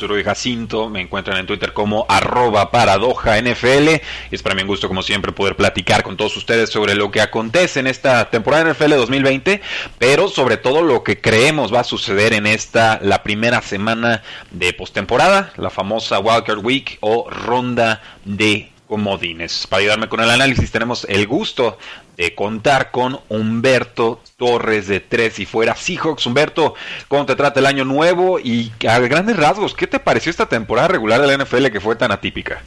Yo Jacinto, me encuentran en Twitter como arroba paradoja NFL. Y es para mí un gusto, como siempre, poder platicar con todos ustedes sobre lo que acontece en esta temporada NFL 2020, pero sobre todo lo que creemos va a suceder en esta, la primera semana de postemporada, la famosa Wildcard Week o ronda de comodines. Para ayudarme con el análisis tenemos el gusto de contar con Humberto Torres de Tres y Fuera Seahawks. Humberto, ¿cómo te trata el año nuevo? Y a grandes rasgos, ¿qué te pareció esta temporada regular de la NFL que fue tan atípica?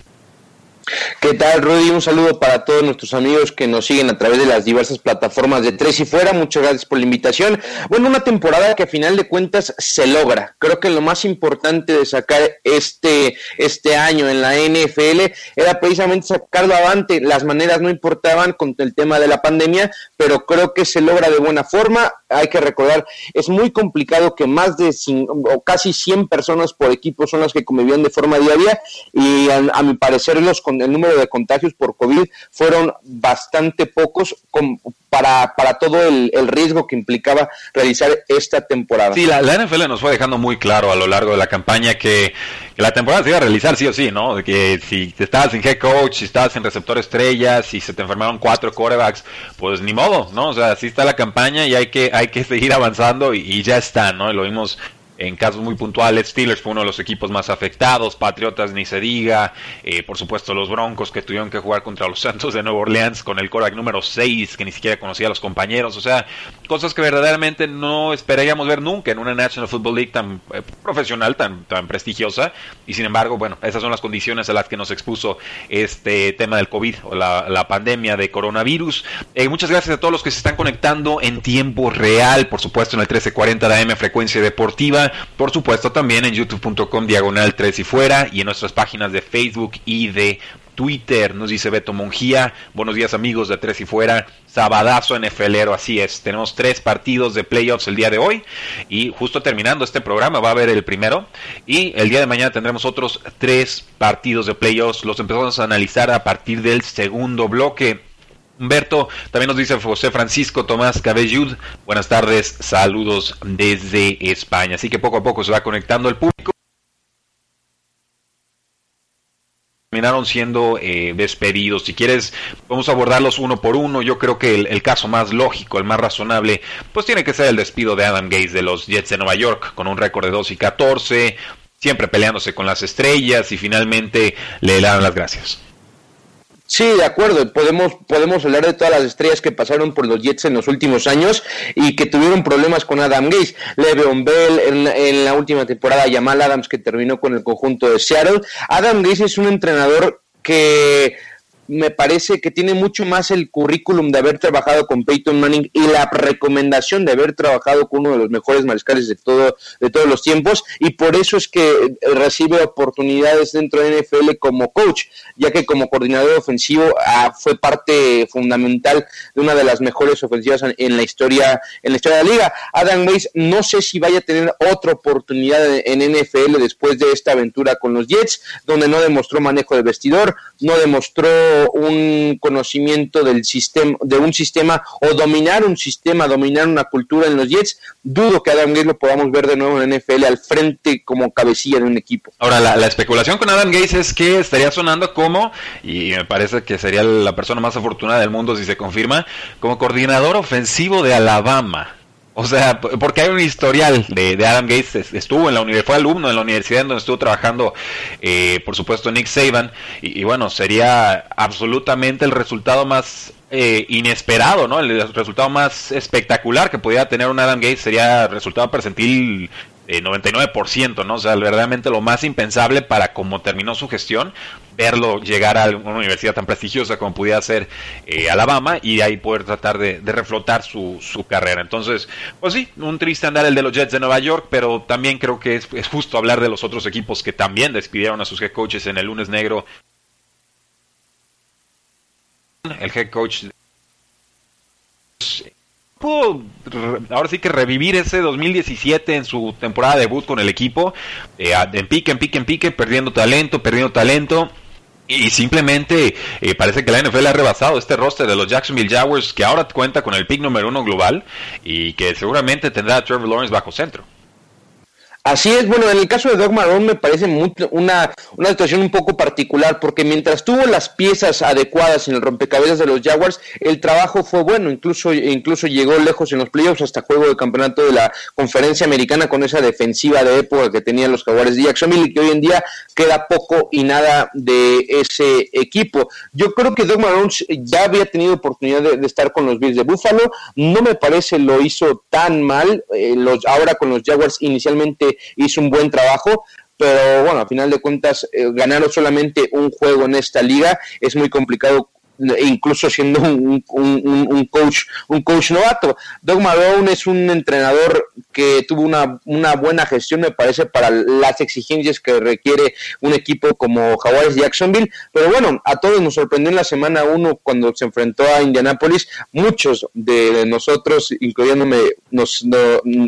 ¿Qué tal, Rudy? Un saludo para todos nuestros amigos que nos siguen a través de las diversas plataformas de Tres y Fuera. Muchas gracias por la invitación. Bueno, una temporada que a final de cuentas se logra. Creo que lo más importante de sacar este, este año en la NFL era precisamente sacarlo avante. Las maneras no importaban con el tema de la pandemia, pero creo que se logra de buena forma. Hay que recordar, es muy complicado que más de o casi 100 personas por equipo son las que convivían de forma diaria y a, mi parecer los con el número de contagios por COVID fueron bastante pocos con, para, para todo el, el, riesgo que implicaba realizar esta temporada. Sí, la, NFL nos fue dejando muy claro a lo largo de la campaña que, la temporada se iba a realizar sí o sí, ¿no? Que si estabas sin head coach, si estabas sin receptor estrella, si se te enfermaron cuatro quarterbacks, pues ni modo, ¿no? O sea, así está la campaña y hay que, hay que seguir avanzando y, ya está, ¿no? Lo vimos en casos muy puntuales, Steelers fue uno de los equipos más afectados, Patriotas ni se diga, eh, por supuesto los Broncos que tuvieron que jugar contra los Santos de Nueva Orleans con el quarterback número 6 que ni siquiera conocía a los compañeros, o sea, cosas que verdaderamente no esperaríamos ver nunca en una National Football League tan eh, profesional, tan, tan prestigiosa, y sin embargo, bueno, esas son las condiciones a las que nos expuso este tema del COVID o la, la pandemia de coronavirus. Eh, muchas gracias a todos los que se están conectando en tiempo real, por supuesto en el 1340 de AM Frecuencia Deportiva, por supuesto también en youtube.com diagonal 3 y fuera y en nuestras páginas de Facebook y de Twitter, nos dice Beto Monjía, buenos días amigos de Tres y Fuera, sabadazo NFLero, así es, tenemos tres partidos de playoffs el día de hoy y justo terminando este programa va a haber el primero y el día de mañana tendremos otros tres partidos de playoffs, los empezamos a analizar a partir del segundo bloque. Humberto, también nos dice José Francisco Tomás Cabellud, buenas tardes, saludos desde España. Así que poco a poco se va conectando el público. terminaron siendo eh, despedidos. Si quieres, vamos a abordarlos uno por uno. Yo creo que el, el, caso más lógico, el más razonable, pues tiene que ser el despido de Adam Gates de los Jets de Nueva York, con un récord de 2 y 14, siempre peleándose con las estrellas y finalmente le dan las gracias. Sí, de acuerdo. Podemos, podemos hablar de todas las estrellas que pasaron por los Jets en los últimos años y que tuvieron problemas con Adam Gates. Le'Veon Bell en, en, la última temporada, Jamal Adams que terminó con el conjunto de Seattle. Adam Gates es un entrenador que me parece que tiene mucho más el currículum de haber trabajado con Peyton Manning y la recomendación de haber trabajado con uno de los mejores mariscales de todo de todos los tiempos y por eso es que recibe oportunidades dentro de NFL como coach, ya que como coordinador ofensivo ah, fue parte fundamental de una de las mejores ofensivas en la historia en la historia de la liga. Adam Weiss no sé si vaya a tener otra oportunidad en NFL después de esta aventura con los Jets, donde no demostró manejo de vestidor, no demostró un conocimiento del sistema, de un sistema o dominar un sistema, dominar una cultura en los Jets, dudo que Adam Gates lo podamos ver de nuevo en NFL al frente como cabecilla de un equipo. Ahora, la, la especulación con Adam Gates es que estaría sonando como, y me parece que sería la persona más afortunada del mundo si se confirma, como coordinador ofensivo de Alabama. O sea, porque hay un historial de, de, Adam Gates, estuvo en la universidad, fue alumno en la universidad en donde estuvo trabajando, eh, por supuesto, Nick Saban, y, bueno, sería absolutamente el resultado más eh, inesperado, ¿no? El resultado más espectacular que pudiera tener un Adam Gates sería resultado percentil 99%, ¿no? O sea, verdaderamente lo más impensable para cómo terminó su gestión, verlo llegar a una universidad tan prestigiosa como pudiera ser eh, Alabama y ahí poder tratar de, reflotar su, su, carrera. Entonces, pues sí, un triste andar el de los Jets de Nueva York, pero también creo que es, justo hablar de los otros equipos que también despidieron a sus head coaches en el lunes negro. El head coach pudo ahora sí que revivir ese 2017 en su temporada de debut con el equipo, eh, en pique, en pique, en pique, perdiendo talento, perdiendo talento. Y simplemente eh, parece que la NFL ha rebasado este roster de los Jacksonville Jaguars, que ahora cuenta con el pick número uno global y que seguramente tendrá a Trevor Lawrence bajo centro. Así es, bueno, en el caso de Doug Marrone me parece una, una situación un poco particular, porque mientras tuvo las piezas adecuadas en el rompecabezas de los Jaguars, el trabajo fue bueno, incluso, incluso llegó lejos en los playoffs hasta juego de campeonato de la conferencia americana con esa defensiva de época que tenían los Jaguares de Jacksonville y que hoy en día queda poco y nada de ese equipo. Yo creo que Doug Marrone ya había tenido oportunidad de, estar con los Bills de Buffalo, no me parece lo hizo tan mal, eh, los, ahora con los Jaguars inicialmente hizo un buen trabajo, pero bueno, a final de cuentas, eh, ganar solamente un juego en esta liga es muy complicado incluso siendo un, un, coach un coach novato. Doug Marrone es un entrenador que tuvo una, una, buena gestión, me parece, para las exigencias que requiere un equipo como Jaguares Jacksonville. Pero bueno, a todos nos sorprendió en la semana 1 cuando se enfrentó a Indianapolis. Muchos de nosotros, incluyéndome, nos,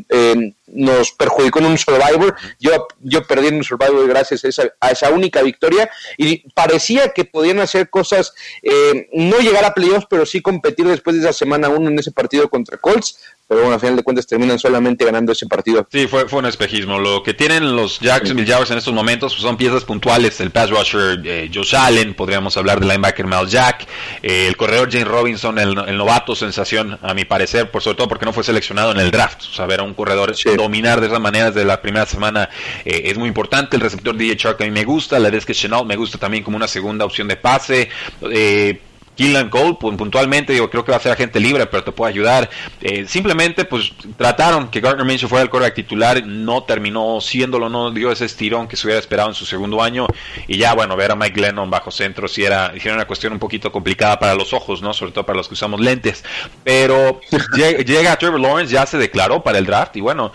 eh, nos perjudicó en un Survivor. Yo, yo perdí en un Survivor gracias a esa, a esa única victoria y parecía que podían hacer cosas, eh, no llegar a playoffs, pero sí competir después de esa semana uno en ese partido contra Colts pero bueno, a final de cuentas terminan solamente ganando ese partido. Sí, fue, fue un espejismo. Lo que tienen los Jacksonville Jaguars en estos momentos pues, son piezas puntuales. El pass rusher eh, Josh Allen, podríamos hablar del linebacker Mal Jack, eh, el corredor Jane Robinson, el, novato sensación, a mi parecer, por sobre todo porque no fue seleccionado en el draft. O sea, ver a un corredor dominar de esas maneras de la primera semana eh, es muy importante. El receptor DJ Shark a mí me gusta, la que Chenault me gusta también como una segunda opción de pase. Eh, Killan Cole, puntualmente, yo creo que va a ser agente libre, pero te puede ayudar. Eh, simplemente, pues trataron que Gardner Minshew fuera el coreback titular, no terminó siéndolo, no dio ese estirón que se hubiera esperado en su segundo año. Y ya, bueno, ver a Mike Lennon bajo centro si era, si era una cuestión un poquito complicada para los ojos, ¿no? Sobre todo para los que usamos lentes. Pero llega Trevor Lawrence, ya se declaró para el draft, y bueno,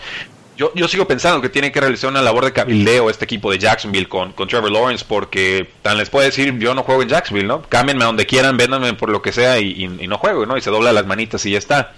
yo, yo sigo pensando que tiene que realizar una labor de cabildeo este equipo de Jacksonville con, con Trevor Lawrence, porque tan les puede decir, yo no juego en Jacksonville, ¿no? Cámbienme a donde quieran, véndanme por lo que sea y, no juego, ¿no? Y se dobla las manitas y ya está.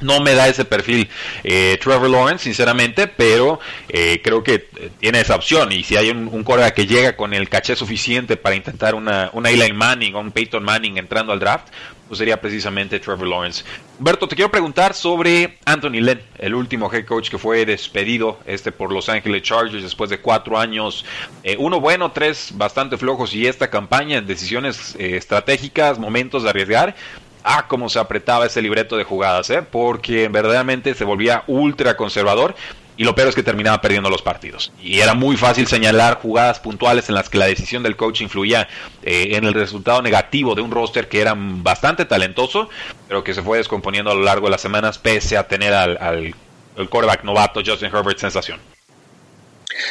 No me da ese perfil eh, Trevor Lawrence, sinceramente, pero eh, creo que tiene esa opción. Y si hay un, un que llega con el caché suficiente para intentar una, una Eli Manning o un Peyton Manning entrando al draft, pues sería precisamente Trevor Lawrence. Berto, te quiero preguntar sobre Anthony Lynn, el último head coach que fue despedido este por Los Angeles Chargers después de cuatro años, eh, uno bueno, tres bastante flojos y esta campaña decisiones eh, estratégicas, momentos de arriesgar. Ah, cómo se apretaba ese libreto de jugadas, ¿eh? porque verdaderamente se volvía ultra conservador y lo peor es que terminaba perdiendo los partidos. Y era muy fácil señalar jugadas puntuales en las que la decisión del coach influía eh, en el resultado negativo de un roster que era bastante talentoso, pero que se fue descomponiendo a lo largo de las semanas pese a tener al, al, quarterback novato Justin Herbert sensación.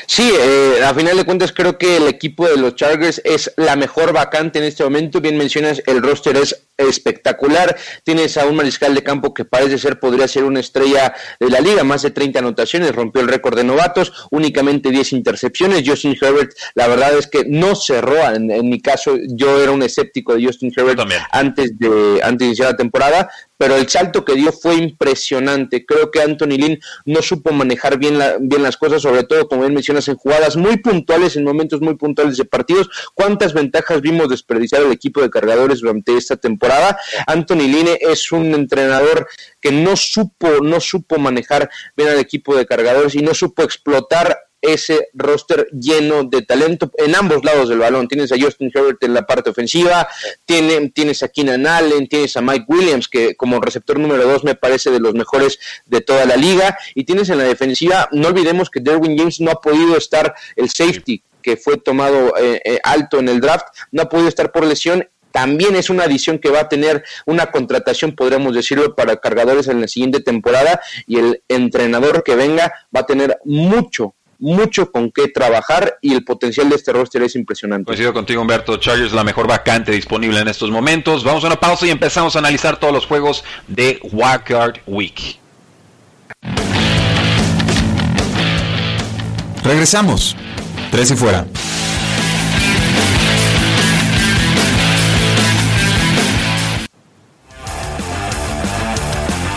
Sí, eh, a final de cuentas creo que el equipo de los Chargers es la mejor vacante en este momento. Bien mencionas, el roster es espectacular. Tienes a un mariscal de campo que parece ser, podría ser una estrella de la liga, más de 30 anotaciones, rompió el récord de novatos, únicamente 10 intercepciones. Justin Herbert, la verdad es que no cerró, en, mi caso, yo era un escéptico de Justin Herbert antes de, antes de iniciar la temporada, pero el salto que dio fue impresionante. Creo que Anthony Lynn no supo manejar bien, bien las cosas, sobre todo, como bien mencionas, en jugadas muy puntuales, en momentos muy puntuales de partidos. ¿Cuántas ventajas vimos desperdiciar el equipo de cargadores durante esta temporada? Anthony Lynn es un entrenador que no supo, no supo manejar bien al equipo de cargadores y no supo explotar ese roster lleno de talento en ambos lados del balón. Tienes a Justin Herbert en la parte ofensiva, tienes a Keenan Allen, tienes a Mike Williams, que como receptor número dos me parece de los mejores de toda la liga, y tienes en la defensiva, no olvidemos que Derwin James no ha podido estar el safety que fue tomado eh, eh, alto en el draft, no ha podido estar por lesión también es una adición que va a tener una contratación, podríamos decirlo, para cargadores en la siguiente temporada y el entrenador que venga va a tener mucho, mucho con qué trabajar y el potencial de este roster es impresionante. Coincido contigo, Humberto. Chargers la mejor vacante disponible en estos momentos. Vamos a una pausa y empezamos a analizar todos los juegos de Wildcard Week. Regresamos. Tres y fuera.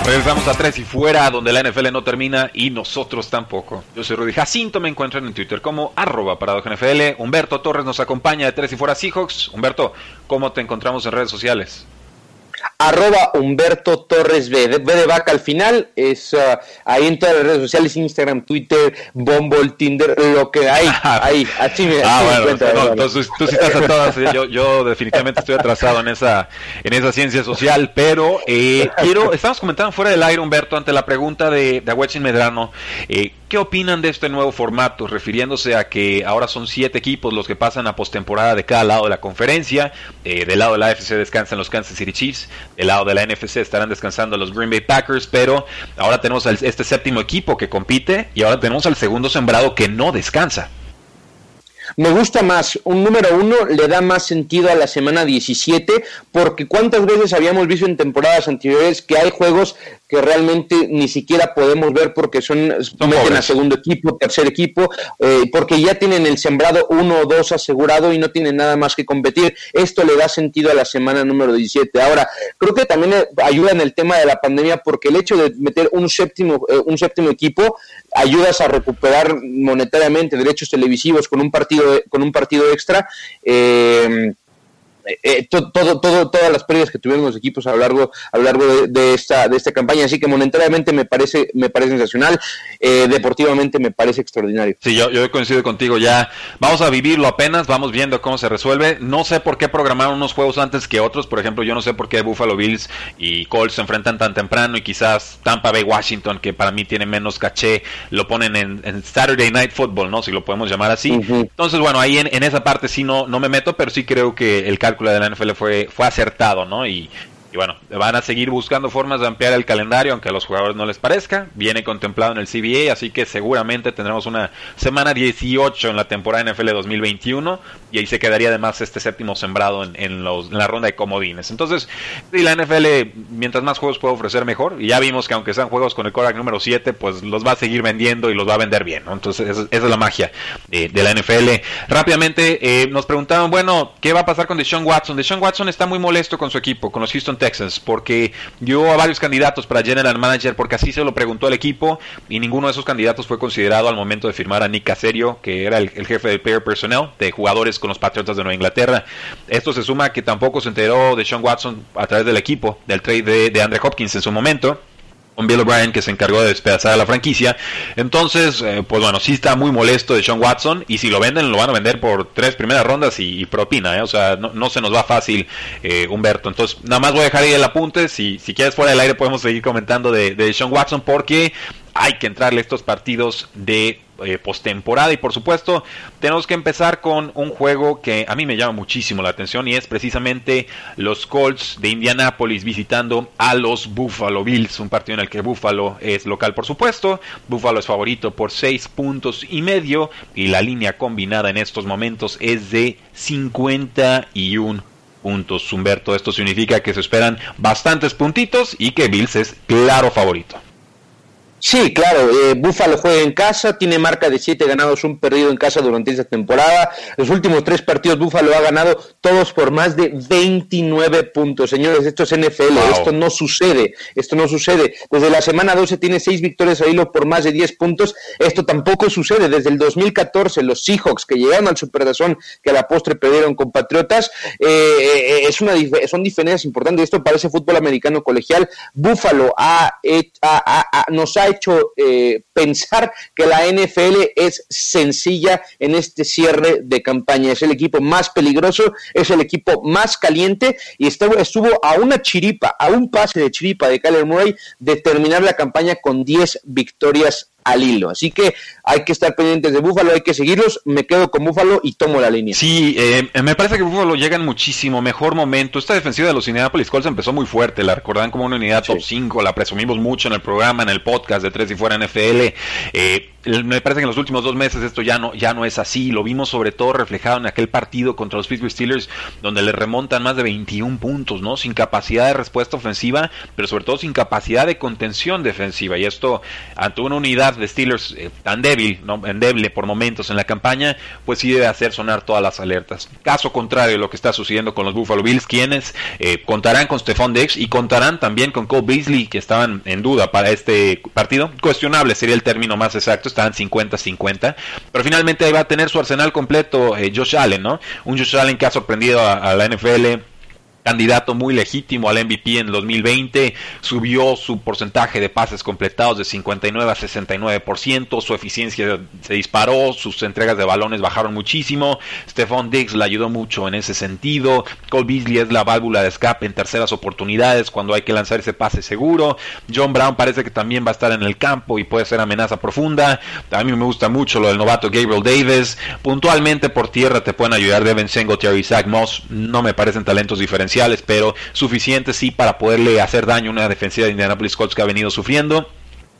Regresamos a tres y fuera, donde la NFL no termina y nosotros tampoco. Yo soy Rudy Jacinto, me encuentran en Twitter como arroba NFL. Humberto Torres nos acompaña de tres y fuera Seahawks. Humberto, ¿cómo te encontramos en redes sociales? Arroba Humberto Torres B, de, B de vaca al final, es uh, ahí en todas las redes sociales, Instagram, Twitter, Bumble, Tinder, lo que hay, ahí, así me, ah, bueno, entonces tú sí estás a todas, yo, yo, definitivamente estoy atrasado en esa, en esa ciencia social, pero eh, quiero, estamos comentando fuera del aire, Humberto, ante la pregunta de, de Medrano, eh, ¿Qué opinan de este nuevo formato? Refiriéndose a que ahora son siete equipos los que pasan a postemporada de cada lado de la conferencia. Eh, del lado de la AFC descansan los Kansas City Chiefs. Del lado de la NFC estarán descansando los Green Bay Packers. Pero ahora tenemos este séptimo equipo que compite y ahora tenemos al segundo sembrado que no descansa. Me gusta más, un número uno le da más sentido a la semana 17, porque cuántas veces habíamos visto en temporadas anteriores que hay juegos que realmente ni siquiera podemos ver porque son, meten a segundo equipo, tercer equipo, eh, porque ya tienen el sembrado uno o dos asegurado y no tienen nada más que competir. Esto le da sentido a la semana número 17. Ahora, creo que también eh, ayuda en el tema de la pandemia porque el hecho de meter un séptimo, eh, un séptimo equipo ayudas a recuperar monetariamente derechos televisivos con un partido, con un partido extra. Eh, eh, eh, todo, todo, todas las pérdidas que tuvieron los equipos a lo largo, a lo largo de, esta, de esta campaña. Así que monetariamente me parece, me parece sensacional, eh, deportivamente me parece extraordinario. Sí, yo, yo coincido contigo, ya vamos a vivirlo apenas, vamos viendo cómo se resuelve. No sé por qué programaron unos juegos antes que otros, por ejemplo, yo no sé por qué Buffalo Bills y Colts se enfrentan tan temprano y quizás Tampa Bay Washington, que para mí tiene menos caché, lo ponen en, Saturday Night Football, ¿no? Si lo podemos llamar así. Entonces, bueno, ahí en, en, esa parte sí no, no me meto, pero sí creo que el cálculo de la NFL fue, fue acertado, ¿no? Y y bueno, van a seguir buscando formas de ampliar el calendario, aunque a los jugadores no les parezca. Viene contemplado en el CBA, así que seguramente tendremos una semana 18 en la temporada NFL 2021. Y ahí se quedaría además este séptimo sembrado en, los, la ronda de comodines. Entonces, y la NFL, mientras más juegos puede ofrecer, mejor. Y ya vimos que aunque sean juegos con el Korak número 7, pues los va a seguir vendiendo y los va a vender bien. Entonces, esa, es la magia de, la NFL. Rápidamente, eh, nos preguntaban, bueno, ¿qué va a pasar con Deshaun Watson? Deshaun Watson está muy molesto con su equipo, con los Houston Texas, porque dio a varios candidatos para General Manager, porque así se lo preguntó el equipo, y ninguno de esos candidatos fue considerado al momento de firmar a Nick Caserio, que era el, jefe del player personnel de jugadores con los Patriotas de Nueva Inglaterra. Esto se suma a que tampoco se enteró de Sean Watson a través del equipo, del trade de, de Andre Hopkins en su momento Bill O'Brien que se encargó de despedazar a la franquicia. Entonces, eh, pues bueno, sí está muy molesto de Sean Watson y si lo venden lo van a vender por tres primeras rondas y, propina, ¿eh? o sea, no, se nos va fácil eh, Humberto. Entonces, nada más voy a dejar ahí el apunte, si, si quieres fuera del aire podemos seguir comentando de, de Sean Watson porque hay que entrarle estos partidos de eh, postemporada y por supuesto tenemos que empezar con un juego que a mí me llama muchísimo la atención y es precisamente los Colts de Indianapolis visitando a los Buffalo Bills, un partido en el que Buffalo es local por supuesto, Buffalo es favorito por 6 puntos y medio y la línea combinada en estos momentos es de 51 puntos. Humberto, esto significa que se esperan bastantes puntitos y que Bills es claro favorito. Sí, claro, eh, Buffalo juega en casa, tiene marca de siete ganados, un perdido en casa durante esta temporada. Los últimos tres partidos Buffalo ha ganado todos por más de 29 puntos. Señores, esto es NFL, esto no sucede, esto no sucede. Desde la semana 12 tiene seis victorias a hilo por más de 10 puntos. Esto tampoco sucede. Desde el 2014 los Seahawks que llegaron al Superdazón, que a la postre perdieron con Patriotas, eh, eh, es una, son diferencias importantes. Esto parece fútbol americano colegial. Buffalo ha, nos ha hecho eh, pensar que la NFL es sencilla en este cierre de campaña. Es el equipo más peligroso, es el equipo más caliente y estuvo, estuvo a una chiripa, a un pase de chiripa de Kyler Murray de terminar la campaña con 10 victorias al hilo. Así que hay que estar pendientes de Búfalo, hay que seguirlos. Me quedo con Búfalo y tomo la línea. Sí, eh, me parece que Búfalo llega en muchísimo mejor momento. Esta defensiva de los Indianapolis Colts empezó muy fuerte. La recordan como una unidad top 5. La presumimos mucho en el programa, en el podcast de Tres y Fuera NFL. Eh, me parece que en los últimos dos meses esto ya no, ya no es así. Lo vimos sobre todo reflejado en aquel partido contra los Pittsburgh Steelers, donde le remontan más de 21 puntos, ¿no? Sin capacidad de respuesta ofensiva, pero sobre todo sin capacidad de contención defensiva. Y esto, ante una unidad de Steelers eh, tan débil, ¿no? endeble por momentos en la campaña, pues sí debe hacer sonar todas las alertas. Caso contrario de lo que está sucediendo con los Buffalo Bills, quienes eh, contarán con Stephon Diggs y contarán también con Cole Beasley, que estaban en duda para este partido. Cuestionable sería el término más exacto estaban 50-50, pero finalmente ahí va a tener su arsenal completo eh, Josh Allen, ¿no? Un Josh Allen que ha sorprendido a la NFL candidato muy legítimo al MVP en 2020, subió su porcentaje de pases completados de 59 a 69%, su eficiencia se disparó, sus entregas de balones bajaron muchísimo, Stephon Diggs le ayudó mucho en ese sentido, Cole Beasley es la válvula de escape en terceras oportunidades cuando hay que lanzar ese pase seguro, John Brown parece que también va a estar en el campo y puede ser amenaza profunda, a mí me gusta mucho lo del novato Gabriel Davis, puntualmente por tierra te pueden ayudar Devin Singletary y Zach Moss, no me parecen talentos pero suficientes sí para poderle hacer daño a una defensiva de Indianapolis Colts que ha venido sufriendo.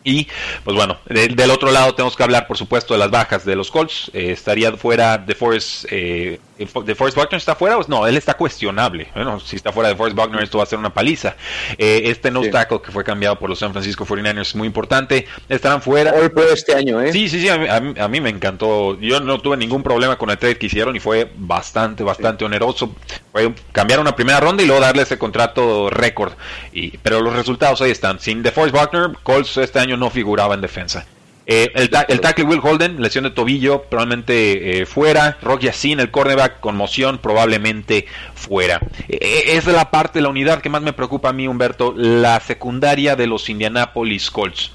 Y pues bueno, del otro lado tenemos que hablar por supuesto de las bajas de los Colts. Eh, estaría fuera de Forrest, eh, de Forrest Buckner está fuera, pues no, él está cuestionable. Bueno, si está fuera de Forrest Buckner esto va a ser una paliza. Eh, este no tackle que fue cambiado por los San Francisco 49ers es muy importante. Estarán fuera. Hoy fue este año, ¿eh? Sí, sí, sí, a mí, me encantó. Yo no tuve ningún problema con el trade que hicieron y fue bastante, bastante oneroso. Fue cambiar una primera ronda y luego darle ese contrato récord. Y, pero los resultados ahí están. Sin DeForest Buckner, Colts este año no figuraba en defensa. Eh, el, tackle Will Holden, lesión de tobillo, probablemente eh, fuera. Rock Yassin, el cornerback, conmoción, probablemente fuera. Eh, es la parte la unidad que más me preocupa a mí, Humberto, la secundaria de los Indianapolis Colts.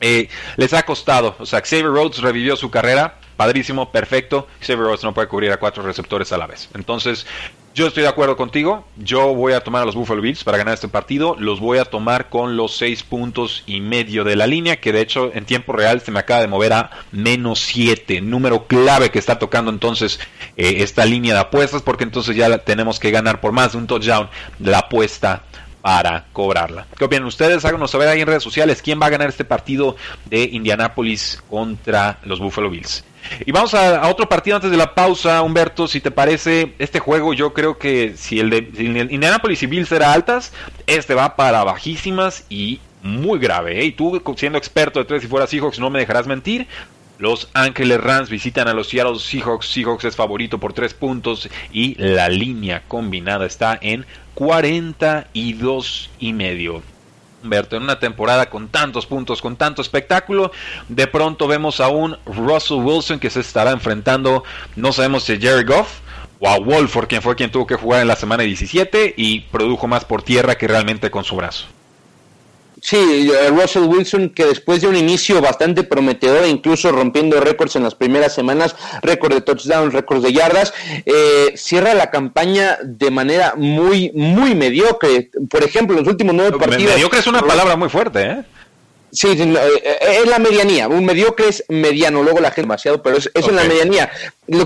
les ha costado, o sea, Xavier Rhodes revivió su carrera, padrísimo, perfecto. Xavier Rhodes no puede cubrir a cuatro receptores a la vez. Entonces, yo estoy de acuerdo contigo. Yo voy a tomar a los Buffalo Bills para ganar este partido. Los voy a tomar con los seis puntos y medio de la línea, que de hecho en tiempo real se me acaba de mover a menos siete. Número clave que está tocando entonces eh, esta línea de apuestas, porque entonces ya tenemos que ganar por más de un touchdown la apuesta para cobrarla. ¿Qué opinan ustedes? Háganos saber ahí en redes sociales quién va a ganar este partido de Indianapolis contra los Buffalo Bills. Y vamos a, otro partido antes de la pausa, Humberto, si te parece, este juego yo creo que si el de Indianapolis y Bills era altas, este va para bajísimas y muy grave. ¿eh? Y tú, siendo experto de tres y fuera Seahawks, no me dejarás mentir. Los Ángeles Rams visitan a los Seattle Seahawks. Seahawks es favorito por tres puntos y la línea combinada está en 42 y medio. En una temporada con tantos puntos, con tanto espectáculo, de pronto vemos a un Russell Wilson que se estará enfrentando, no sabemos si Jerry Goff o a Wolford, quien fue quien tuvo que jugar en la semana 17 y produjo más por tierra que realmente con su brazo. Sí, eh, Russell Wilson que después de un inicio bastante prometedor, incluso rompiendo récords en las primeras semanas, récord de touchdowns, récords de yardas, eh, cierra la campaña de manera muy, muy mediocre. Por ejemplo, los últimos nueve partidos... Mediocre es una palabra muy fuerte, ¿eh? Sí, eh, es la medianía. Un mediocre es mediano, luego la gente demasiado, pero es, es en la medianía.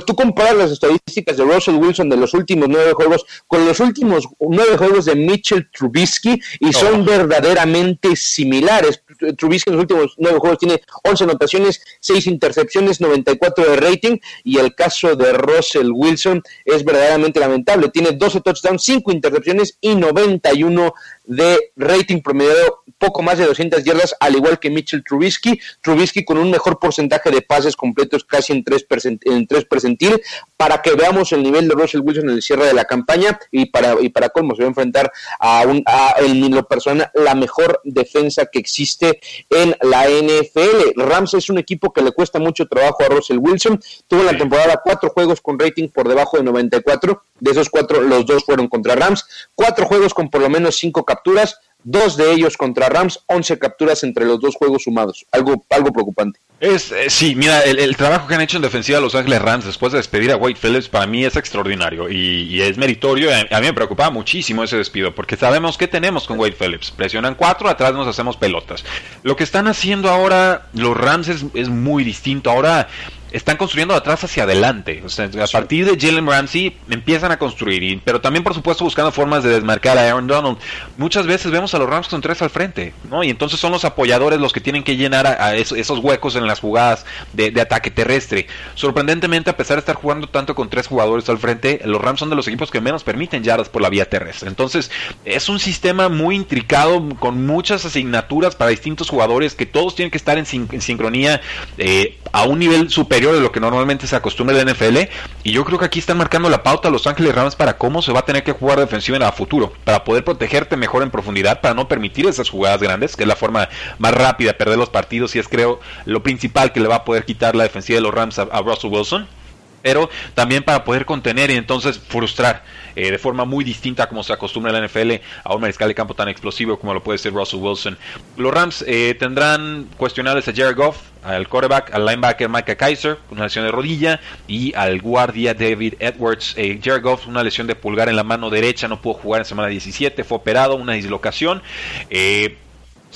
Tú comparas las estadísticas de Russell Wilson de los últimos nueve juegos con los últimos nueve juegos de Mitchell Trubisky y son oh. verdaderamente similares. Trubisky en los últimos nueve juegos tiene 11 anotaciones, 6 intercepciones, 94 de rating y el caso de Russell Wilson es verdaderamente lamentable. Tiene 12 touchdowns, 5 intercepciones y 91 de rating promedio, poco más de 200 yardas, al igual que Mitchell Trubisky. Trubisky con un mejor porcentaje de pases completos, casi en 3, en 3 percentil, para que veamos el nivel de Russell Wilson en el cierre de la campaña y para, y para colmo se va a enfrentar a, un, a en lo personal, la mejor defensa que existe en la NFL. Rams es un equipo que le cuesta mucho trabajo a Russell Wilson. Tuvo en la temporada cuatro juegos con rating por debajo de 94. De esos cuatro, los dos fueron contra Rams. Cuatro juegos con por lo menos cinco capturas dos de ellos contra Rams, 11 capturas entre los dos juegos sumados. Algo, algo preocupante. Es, eh, sí, mira, el, trabajo que han hecho en defensiva Los Ángeles Rams después de despedir a Wade Phillips para mí es extraordinario y, es meritorio. A, mí me preocupaba muchísimo ese despido porque sabemos qué tenemos con Wade Phillips. Presionan cuatro, atrás nos hacemos pelotas. Lo que están haciendo ahora los Rams es, es muy distinto. Ahora están construyendo de atrás hacia adelante. O sea, a partir de Jalen Ramsey empiezan a construir, pero también por supuesto buscando formas de desmarcar a Aaron Donald. Muchas veces vemos a los Rams con tres al frente, ¿no? Y entonces son los apoyadores los que tienen que llenar a, esos, huecos en las jugadas de, ataque terrestre. Sorprendentemente, a pesar de estar jugando tanto con tres jugadores al frente, los Rams son de los equipos que menos permiten yardas por la vía terrestre. Entonces, es un sistema muy intricado con muchas asignaturas para distintos jugadores que todos tienen que estar en, sincronía eh, a un nivel superior de lo que normalmente se acostumbra en la NFL. Y yo creo que aquí están marcando la pauta Los Ángeles Rams para cómo se va a tener que jugar defensiva en el futuro, para poder protegerte mejor en profundidad, para no permitir esas jugadas grandes, que es la forma más rápida de perder los partidos y es creo lo principal que le va a poder quitar la defensiva de los Rams a Russell Wilson pero también para poder contener y entonces frustrar eh, de forma muy distinta como se acostumbra en la NFL a un mariscal de campo tan explosivo como lo puede ser Russell Wilson. Los Rams eh, tendrán cuestionables a Jared Goff, al quarterback, al linebacker Micah Kaiser, una lesión de rodilla, y al guardia David Edwards. Eh, Jared Goff, una lesión de pulgar en la mano derecha, no pudo jugar en semana 17, fue operado, una dislocación.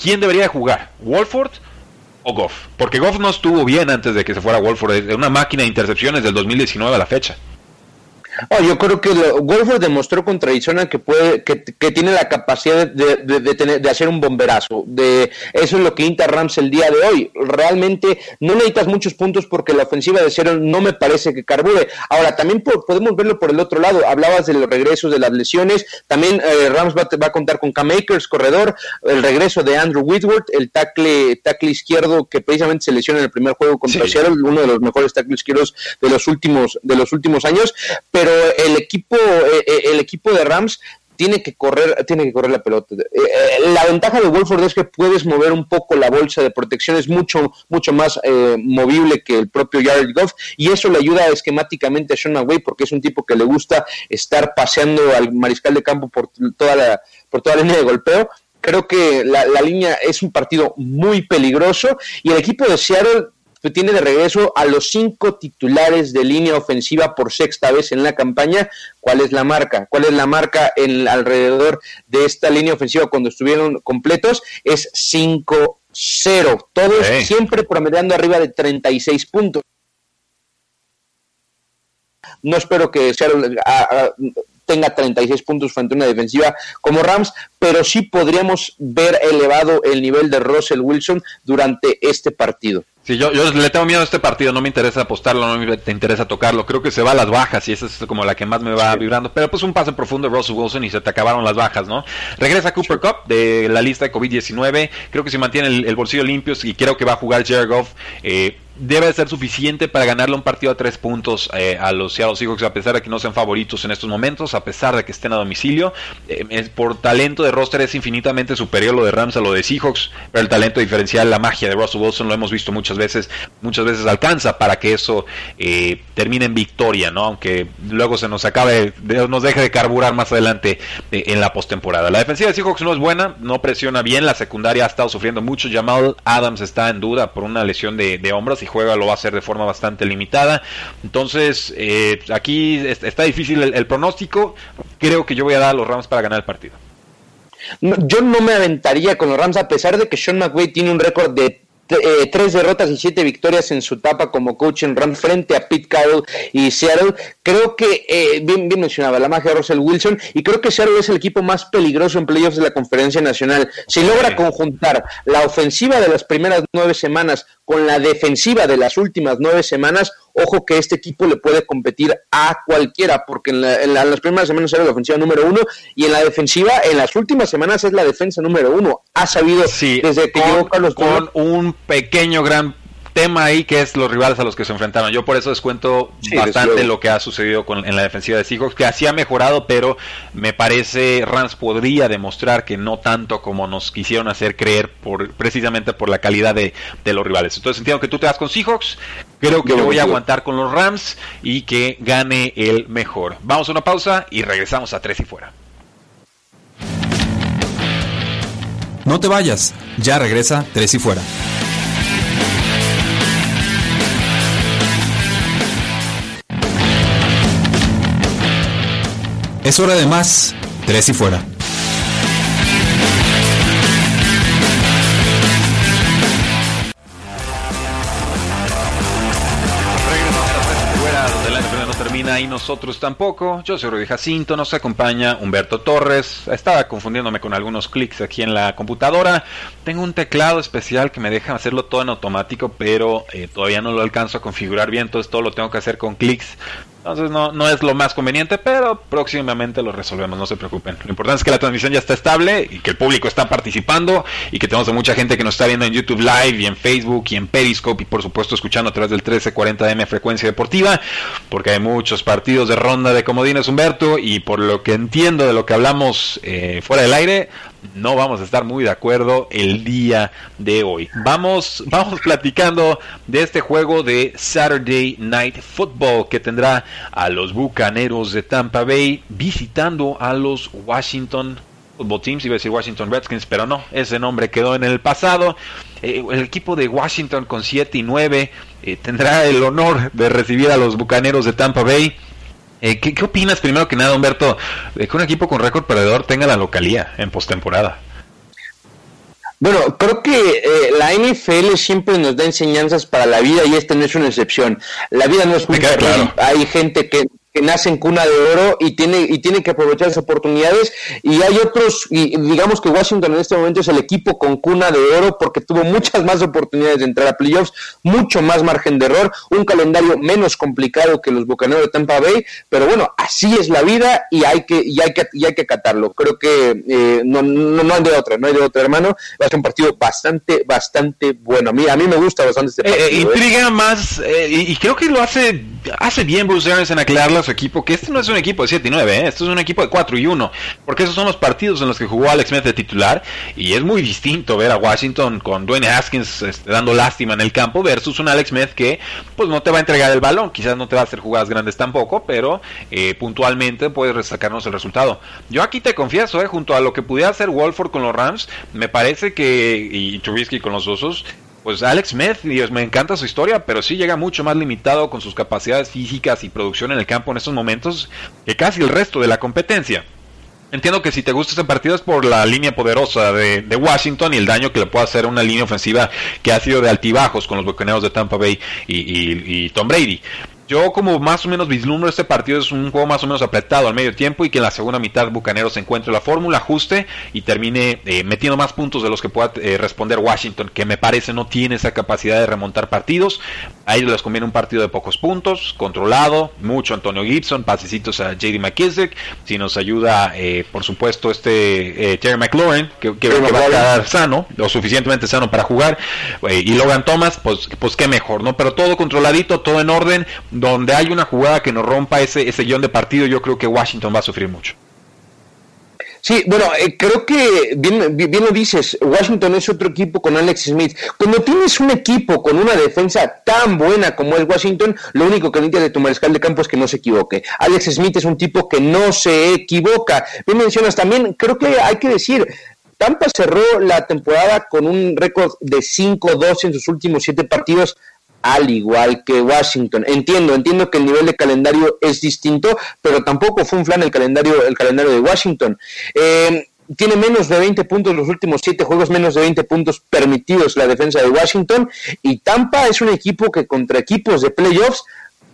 ¿Quién debería jugar? ¿Wolford? O Goff. Porque Goff no estuvo bien antes de que se fuera Wolford. Es una máquina de intercepciones del 2019 a la fecha. Oh, yo creo que Wolford demostró contra Arizona que puede, que, tiene la capacidad de, de, tener, de hacer un bomberazo. De, eso es lo que Inter Rams el día de hoy. Realmente no necesitas muchos puntos porque la ofensiva de cero no me parece que carbure. Ahora, también podemos verlo por el otro lado. Hablabas de los regresos de las lesiones. También eh, Rams va, va, a contar con Cam Akers, corredor. El regreso de Andrew Whitworth, el tackle, tackle izquierdo que precisamente se lesiona en el primer juego contra Seattle, uno de los mejores tackles izquierdos de los últimos, de los últimos años. Pero pero el equipo, eh, eh, el equipo de Rams tiene que correr, tiene que correr la pelota. Eh, la ventaja de Wolford es que puedes mover un poco la bolsa de protección, es mucho, mucho más movible que el propio Jared Goff, y eso le ayuda esquemáticamente a Sean McVay porque es un tipo que le gusta estar paseando al mariscal de campo por toda la, por toda la línea de golpeo. Creo que la, la línea es un partido muy peligroso y el equipo de Seattle tiene de regreso a los cinco titulares de línea ofensiva por sexta vez en la campaña. ¿Cuál es la marca? ¿Cuál es la marca en, alrededor de esta línea ofensiva cuando estuvieron completos? Es 5-0. Todos siempre promediando arriba de 36 puntos. No espero que sea tenga 36 puntos frente a una defensiva como Rams, pero sí podríamos ver elevado el nivel de Russell Wilson durante este partido. Sí, yo, yo le tengo miedo a este partido, no me interesa apostarlo, no me interesa tocarlo. Creo que se va a las bajas y esa es como la que más me va vibrando. Pero pues un pase profundo de Russell Wilson y se te acabaron las bajas, ¿no? Regresa Cooper Cup de la lista de COVID-19. Creo que se mantiene el, bolsillo limpio y creo que va a jugar Jared Goff. Eh, debe ser suficiente para ganarle un partido a tres puntos eh, a los Seattle Seahawks, a pesar de que no sean favoritos en estos momentos, a pesar de que estén a domicilio. Eh, por talento de roster es infinitamente superior lo de Rams a lo de Seahawks, pero el talento diferencial, la magia de Russell Wilson lo hemos visto muchas veces, muchas veces alcanza para que eso eh, termine en victoria, ¿no? Aunque luego se nos acabe, nos deje de carburar más adelante en la postemporada. La defensiva de Seahawks no es buena, no presiona bien, la secundaria ha estado sufriendo mucho. Jamal Adams está en duda por una lesión de, de hombros y juega lo va a hacer de forma bastante limitada. Entonces, eh, aquí está difícil el, pronóstico. Creo que yo voy a dar a los Rams para ganar el partido. yo no me aventaría con los Rams, a pesar de que Sean McVay tiene un récord de eh, tres derrotas y siete victorias en su etapa como coach en Rams frente a Pete Carroll y Seattle. Creo que, eh, bien, bien mencionaba, la magia de Russell Wilson, y creo que Seattle es el equipo más peligroso en playoffs de la conferencia nacional. Si logra conjuntar la ofensiva de las primeras nueve semanas con la defensiva de las últimas nueve semanas, ojo que este equipo le puede competir a cualquiera, porque en, las primeras semanas era la ofensiva número uno y en la defensiva, en las últimas semanas es la defensa número uno. Ha sabido desde que llegó Carlos con un pequeño gran tema ahí que es los rivales a los que se enfrentaron. Yo por eso descuento bastante lo que ha sucedido con, en la defensiva de Seahawks, que así ha mejorado, pero me parece Rams podría demostrar que no tanto como nos quisieron hacer creer por precisamente por la calidad de, los rivales. Entonces entiendo que tú te vas con Seahawks, creo que yo voy a aguantar con los Rams y que gane el mejor. Vamos a una pausa y regresamos a tres y fuera. No te vayas, ya regresa Tres y Fuera. Es hora de más, Tres y Fuera. y nosotros tampoco. Yo soy Rudy Jacinto, nos acompaña Humberto Torres. Estaba confundiéndome con algunos clics aquí en la computadora. Tengo un teclado especial que me deja hacerlo todo en automático, pero eh, todavía no lo alcanzo a configurar bien, entonces todo lo tengo que hacer con clics. Entonces no, no es lo más conveniente, pero próximamente lo resolvemos, no se preocupen. Lo importante es que la transmisión ya está estable y que el público está participando y que tenemos a mucha gente que nos está viendo en YouTube Live y en Facebook y en Periscope y por supuesto escuchando a través del 1340M Frecuencia Deportiva, porque hay muchos partidos de ronda de comodines Humberto y por lo que entiendo de lo que hablamos eh, fuera del aire, no vamos a estar muy de acuerdo el día de hoy. Vamos, vamos platicando de este juego de Saturday Night Football que tendrá a los Bucaneros de Tampa Bay visitando a los Washington Football Teams, iba a decir Washington Redskins, pero no, ese nombre quedó en el pasado. Eh, el equipo de Washington con 7 y 9 eh, tendrá el honor de recibir a los Bucaneros de Tampa Bay. Eh, ¿qué, opinas, primero que nada, Humberto, de que un equipo con récord perdedor tenga la localía en postemporada? Bueno, creo que eh, la NFL siempre nos da enseñanzas para la vida y esta no es una excepción. La vida no es claro. Hay gente que que nace en cuna de oro y tiene, y tiene que aprovechar esas oportunidades. Y hay otros, y digamos que Washington en este momento es el equipo con cuna de oro porque tuvo muchas más oportunidades de entrar a playoffs, mucho más margen de error, un calendario menos complicado que los Bucaneros de Tampa Bay, pero bueno, así es la vida y hay que, y hay que, y hay que acatarlo. Creo que eh, no, no, hay de otra, no hay de otra, hermano. Va a ser un partido bastante, bastante bueno. A mí, a mí me gusta bastante este eh, eh, partido. intriga más, y, creo que lo hace, hace bien Bruce Arians en aclararlo su equipo, que este no es un equipo de 7 y 9, ¿eh? esto es un equipo de 4 y 1, porque esos son los partidos en los que jugó Alex Smith de titular, y es muy distinto ver a Washington con Dwayne Haskins este, dando lástima en el campo versus un Alex Smith que pues no te va a entregar el balón, quizás no te va a hacer jugadas grandes tampoco, pero eh, puntualmente puedes sacarnos el resultado. Yo aquí te confieso, eh, junto a lo que pudiera hacer Wolford con los Rams, me parece que, y Trubisky con los Osos, pues Alex Smith, Dios, me encanta su historia, pero sí llega mucho más limitado con sus capacidades físicas y producción en el campo en estos momentos que casi el resto de la competencia. Entiendo que si te gusta este partido es por la línea poderosa de, Washington y el daño que le puede hacer una línea ofensiva que ha sido de altibajos con los bucaneros de Tampa Bay y Tom Brady. Yo como más o menos vislumbro este partido es un juego más o menos apretado al medio tiempo y que en la segunda mitad Bucaneros encuentre la fórmula, ajuste y termine eh, metiendo más puntos de los que pueda eh, responder Washington, que me parece no tiene esa capacidad de remontar partidos. A ellos les conviene un partido de pocos puntos, controlado, mucho Antonio Gibson, pasecitos a JD McKissick, si nos ayuda eh, por supuesto este Terry McLaurin, que, va a quedar sano, lo suficientemente sano para jugar, y Logan Thomas, pues, pues qué mejor, ¿no? Pero todo controladito, todo en orden donde hay una jugada que nos rompa ese, ese guion de partido, yo creo que Washington va a sufrir mucho. Sí, bueno, eh, creo que bien, bien, lo dices, Washington es otro equipo con Alex Smith. Cuando tienes un equipo con una defensa tan buena como es Washington, lo único que necesitas de tu mariscal de campo es que no se equivoque. Alex Smith es un tipo que no se equivoca. Bien mencionas también, creo que hay que decir, Tampa cerró la temporada con un récord de 5-2 en sus últimos siete partidos al igual que Washington. Entiendo, entiendo que el nivel de calendario es distinto, pero tampoco fue un flan el calendario, el calendario de Washington. Eh, tiene menos de 20 puntos los últimos 7 juegos, menos de 20 puntos permitidos la defensa de Washington. Y Tampa es un equipo que contra equipos de playoffs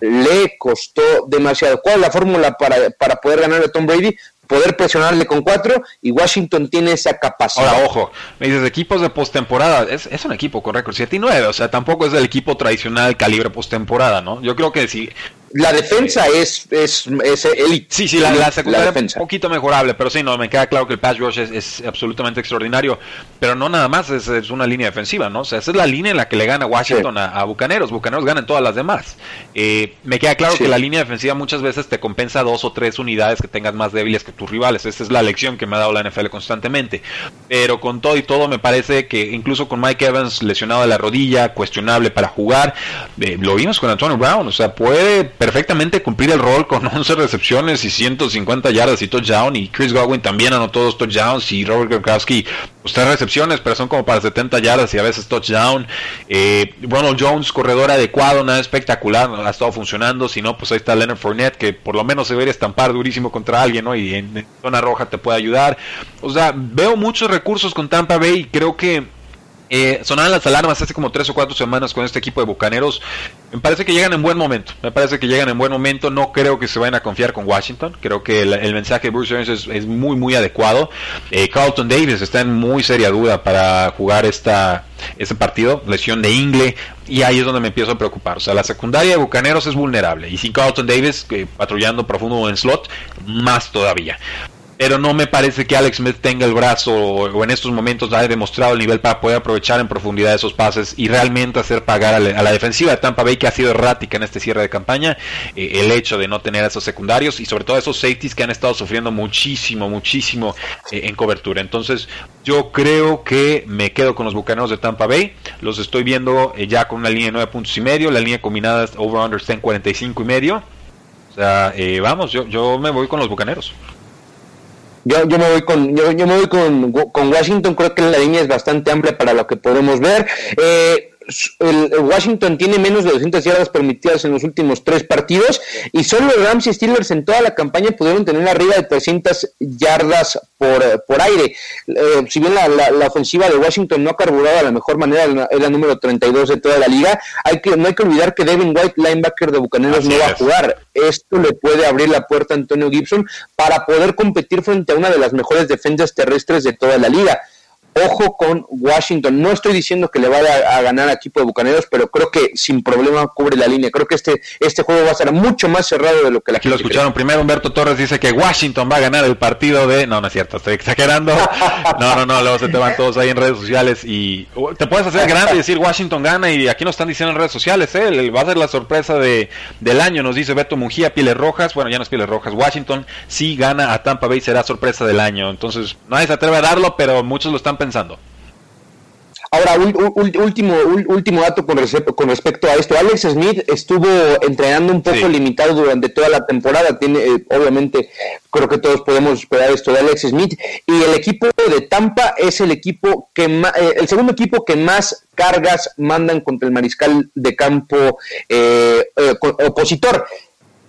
le costó demasiado. ¿Cuál es la fórmula para, para poder ganar a Tom Brady? Poder presionarle con cuatro y Washington tiene esa capacidad. Ahora, ojo, me dices equipos de postemporada, es, es un equipo con récord 7 y 9, o sea, tampoco es el equipo tradicional calibre postemporada, ¿no? Yo creo que si la defensa es, es, es elite. Sí, sí, la, secundaria es un poquito mejorable, pero sí, no, me queda claro que el pass rush es, absolutamente extraordinario, pero no nada más es, una línea defensiva, ¿no? O sea, esa es la línea en la que le gana Washington a, Bucaneros, Bucaneros ganan todas las demás. Eh, me queda claro que la línea defensiva muchas veces te compensa dos o tres unidades que tengas más débiles que tus rivales, esa es la lección que me ha dado la NFL constantemente, pero con todo y todo me parece que incluso con Mike Evans lesionado de la rodilla, cuestionable para jugar, eh, lo vimos con Antonio Brown, o sea, puede perfectamente cumplir el rol con 11 recepciones y 150 yardas y touchdown. Y Chris Godwin también anotó dos touchdowns. Y Robert Gronkowski, pues tres recepciones, pero son como para 70 yardas y a veces touchdown. Eh, Ronald Jones, corredor adecuado, nada espectacular, ha estado funcionando. Si no, pues ahí está Leonard Fournette, que por lo menos se debería estampar durísimo contra alguien, ¿no? Y en zona roja te puede ayudar. O sea, veo muchos recursos con Tampa Bay y creo que eh, sonaban las alarmas hace como tres o cuatro semanas con este equipo de Bucaneros. Me parece que llegan en buen momento. Me parece que llegan en buen momento. No creo que se vayan a confiar con Washington. Creo que el, mensaje de Bruce Jones es, muy, muy adecuado. Eh, Carlton Davis está en muy seria duda para jugar esta, este partido. Lesión de Ingle. Y ahí es donde me empiezo a preocupar. O sea, la secundaria de Bucaneros es vulnerable. Y sin Carlton Davis eh, patrullando profundo en slot, más todavía pero no me parece que Alex Smith tenga el brazo o, en estos momentos haya demostrado el nivel para poder aprovechar en profundidad esos pases y realmente hacer pagar a la, defensiva de Tampa Bay que ha sido errática en este cierre de campaña eh, el hecho de no tener a esos secundarios y sobre todo esos safeties que han estado sufriendo muchísimo, muchísimo eh, en cobertura. Entonces yo creo que me quedo con los bucaneros de Tampa Bay, los estoy viendo eh, ya con una línea de 9 puntos y medio, la línea combinada over-under está en 45 y medio. O sea, vamos, yo, yo me voy con los bucaneros. Yo, yo me voy con yo, yo me voy con, con, Washington, creo que la línea es bastante amplia para lo que podemos ver. Eh, el Washington tiene menos de 200 yardas permitidas en los últimos tres partidos y solo Rams y Steelers en toda la campaña pudieron tener arriba de 300 yardas por, por aire. Eh, si bien la, la, ofensiva de Washington no ha carburado de la mejor manera, es la número 32 de toda la liga, hay que, no hay que olvidar que Devin White, linebacker de Bucaneros, no va a jugar. Esto le puede abrir la puerta a Antonio Gibson para poder competir frente a una de las mejores defensas terrestres de toda la liga ojo con Washington. No estoy diciendo que le vaya a ganar a equipo de Bucaneros, pero creo que sin problema cubre la línea. Creo que este, este juego va a ser mucho más cerrado de lo que la Aquí lo escucharon primero. Humberto Torres dice que Washington va a ganar el partido de. No, no es cierto, estoy exagerando. No, no, no, luego se te van todos ahí en redes sociales y uh, te puedes hacer grande y decir Washington gana. Y aquí nos están diciendo en redes sociales, ¿eh? va a ser la sorpresa de, del año, nos dice Beto Mujía, Pieles Rojas. Bueno, ya no es Pieles Rojas. Washington sí gana a Tampa Bay, será sorpresa del año. Entonces, nadie se atreve a darlo, pero muchos lo están pensando. Ahora, último, último dato con, respecto a esto. Alex Smith estuvo entrenando un poco limitado durante toda la temporada. Tiene, eh, obviamente, creo que todos podemos esperar esto de Alex Smith. Y el equipo de Tampa es el equipo que eh, el segundo equipo que más cargas mandan contra el mariscal de campo eh, opositor.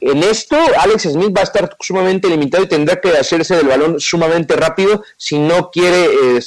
En esto, Alex Smith va a estar sumamente limitado y tendrá que hacerse del balón sumamente rápido si no quiere eh,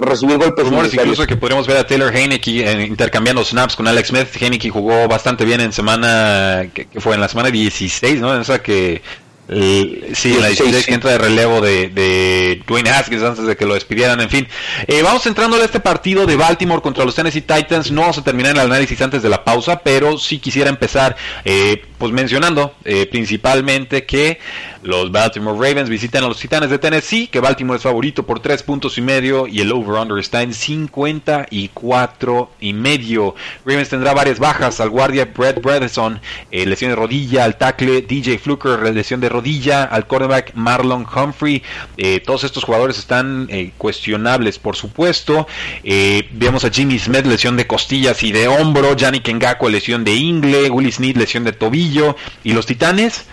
recibir golpes. Rumores incluso que podríamos ver a Taylor Heineke eh, intercambiando snaps con Alex Smith. Heineke jugó bastante bien en semana, que, fue en la semana 16, ¿no? En esa que sí, en la 16 que entra de relevo de, de, Dwayne Haskins antes de que lo despidieran, en fin. Eh, vamos entrándole a este partido de Baltimore contra los Tennessee Titans. No vamos a terminar el análisis antes de la pausa, pero sí quisiera empezar eh, pues mencionando eh, principalmente que los Baltimore Ravens visitan a los Titanes de Tennessee, que Baltimore es favorito por tres puntos y medio y el over-under está en 54 y medio. Ravens tendrá varias bajas al guardia Brett Bredesen, eh, lesión de rodilla, al tackle DJ Fluker, lesión de rodilla, al cornerback Marlon Humphrey. Eh, todos estos jugadores están eh, cuestionables, por supuesto. vemos a Jimmy Smith, lesión de costillas y de hombro, Yannick Ngako, lesión de ingle, Willie Smith, lesión de tobillo y los Titanes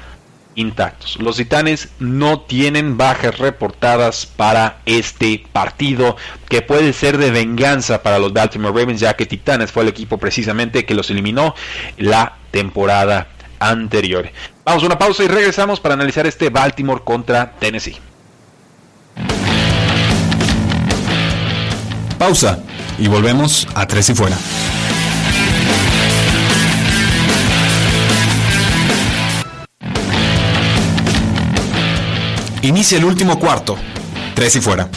intactos. Los Titanes no tienen bajas reportadas para este partido que puede ser de venganza para los Baltimore Ravens ya que Titanes fue el equipo precisamente que los eliminó la temporada anterior. Vamos a una pausa y regresamos para analizar este Baltimore contra Tennessee. Pausa y volvemos a tres y fuera. Inicia el último cuarto. Tres y fuera.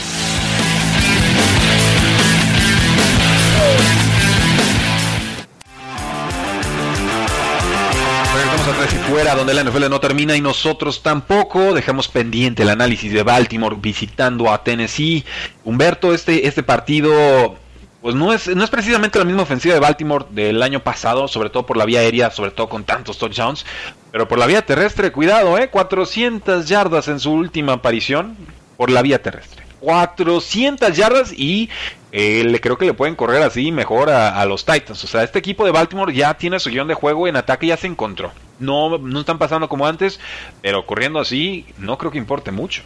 Fuera, donde la NFL no termina y nosotros tampoco. Dejamos pendiente el análisis de Baltimore visitando a Tennessee. Humberto, este, este partido pues no es, no es precisamente la misma ofensiva de Baltimore del año pasado, sobre todo por la vía aérea, sobre todo con tantos touchdowns, pero por la vía terrestre, cuidado, ¿eh? 400 yardas en su última aparición por la vía terrestre. 400 yardas y eh, le creo que le pueden correr así mejor a, los Titans. O sea, este equipo de Baltimore ya tiene su guion de juego en ataque ya se encontró. No, no están pasando como antes, pero corriendo así no creo que importe mucho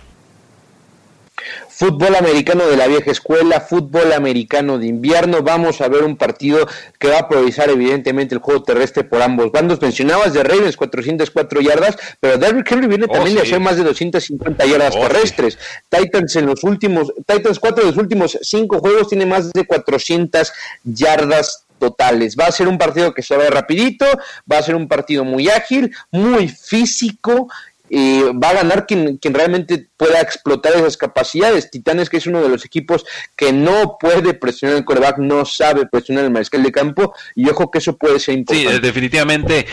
fútbol americano de la vieja escuela, fútbol americano de invierno. Vamos a ver un partido que va a aprovechar evidentemente el juego terrestre por ambos bandos. Mencionabas de Ravens 404 yardas, pero Derrick Henry viene oh, también de hacer más de 250 yardas oh, terrestres. Titans en los últimos, Titans 4 de los últimos 5 juegos tiene más de 400 yardas totales. Va a ser un partido que se va rapidito, va a ser un partido muy ágil, muy físico y va a ganar quien, quien realmente pueda explotar esas capacidades. Titanes, que es uno de los equipos que no puede presionar el coreback, no sabe presionar el mariscal de campo, y ojo que eso puede ser importante. Sí, definitivamente.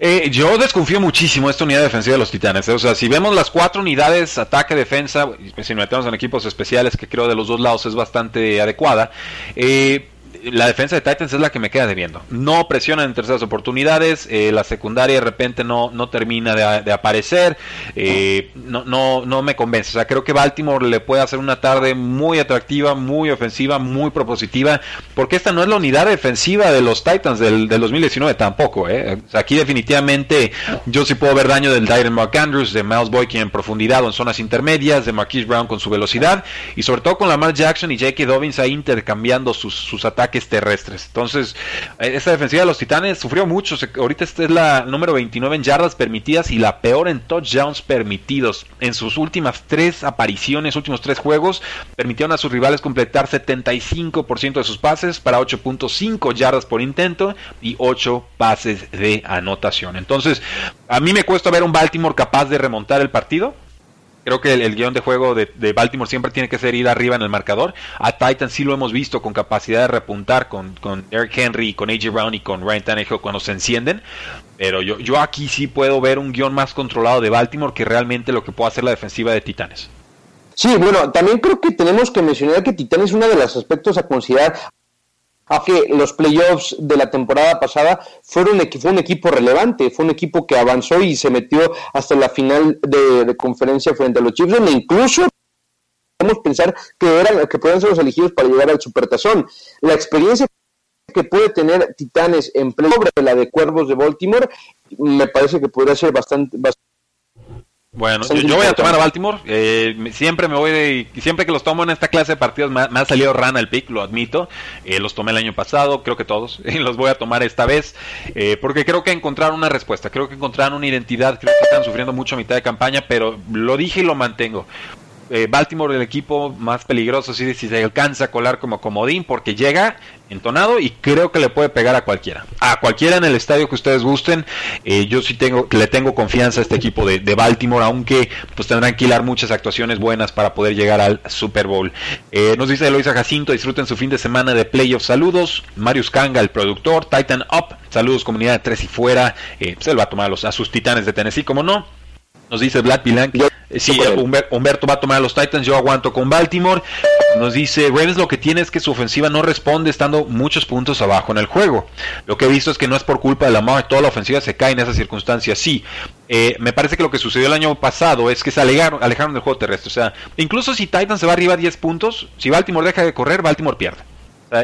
Eh, yo desconfío muchísimo de esta unidad defensiva de los Titanes. ¿eh? O sea, si vemos las cuatro unidades, ataque, defensa, si metemos en equipos especiales, que creo de los dos lados es bastante adecuada, eh, la defensa de Titans es la que me queda debiendo. No presionan en terceras oportunidades, eh, la secundaria de repente no, no termina de, aparecer, eh, no, no, no me convence. O sea, creo que Baltimore le puede hacer una tarde muy atractiva, muy ofensiva, muy propositiva, porque esta no es la unidad defensiva de los Titans del, 2019 tampoco. ¿eh? aquí definitivamente yo sí puedo ver daño del Dyron Mark Andrews, de Miles Boykin en profundidad o en zonas intermedias, de Marquise Brown con su velocidad y sobre todo con Lamar Jackson y J.K. Dobbins ahí intercambiando sus, sus ataques terrestres. Entonces, eh, esta defensiva de los Titanes sufrió mucho. Ahorita esta es la número 29 en yardas permitidas y la peor en touchdowns permitidos. En sus últimas tres apariciones, últimos tres juegos, permitieron a sus rivales completar 75% de sus pases para 8.5 yardas por intento y 8 pases de anotación. Entonces, a mí me cuesta ver un Baltimore capaz de remontar el partido Creo que el, guion de juego de, Baltimore siempre tiene que ser ir arriba en el marcador. A Titans sí lo hemos visto con capacidad de repuntar con, con Eric Henry, con AJ Brown y con Ryan Tannehill cuando se encienden. Pero yo, yo aquí sí puedo ver un guion más controlado de Baltimore que realmente lo que puede hacer la defensiva de Titanes. Sí, bueno, también creo que tenemos que mencionar que Titanes es uno de los aspectos a considerar que los playoffs de la temporada pasada fueron, fue un equipo relevante, fue un equipo que avanzó y se metió hasta la final de, conferencia frente a los Chiefs, donde incluso podemos pensar que eran que pueden ser los elegidos para llegar al Supertazón. La experiencia que puede tener Titanes en playoffs, la de Cuervos de Baltimore, me parece que podría ser bastante bueno, yo, voy a tomar a Baltimore. Eh, siempre me voy de, siempre que los tomo en esta clase de partidos me, ha salido rana el pick, lo admito. Eh, los tomé el año pasado, creo que todos, y los voy a tomar esta vez eh, porque creo que encontraron una respuesta, creo que encontraron una identidad, creo que están sufriendo mucho a mitad de campaña, pero lo dije y lo mantengo. Eh, Baltimore el equipo más peligroso si, si se alcanza a colar como comodín porque llega entonado y creo que le puede pegar a cualquiera. A cualquiera en el estadio que ustedes gusten. Eh, yo sí tengo, le tengo confianza a este equipo de, Baltimore, aunque pues tendrán que hilar muchas actuaciones buenas para poder llegar al Super Bowl. Eh, nos dice Eloisa Jacinto, disfruten su fin de semana de playoffs. Saludos. Marius Kanga, el productor. Titan Up. Saludos comunidad de tres y fuera. se pues, va a tomar a, los, a sus titanes de Tennessee, como no. Nos dice Vlad Pilan. Eh, sí, Humberto va a tomar a los Titans, yo aguanto con Baltimore. Nos dice, Ravens lo que tiene es que su ofensiva no responde estando muchos puntos abajo en el juego. Lo que he visto es que no es por culpa de la Lamar, toda la ofensiva se cae en esas circunstancias. Sí, eh, me parece que lo que sucedió el año pasado es que se alejaron, alejaron del juego terrestre. O sea, incluso si Titans se va arriba a 10 puntos, si Baltimore deja de correr, Baltimore pierde.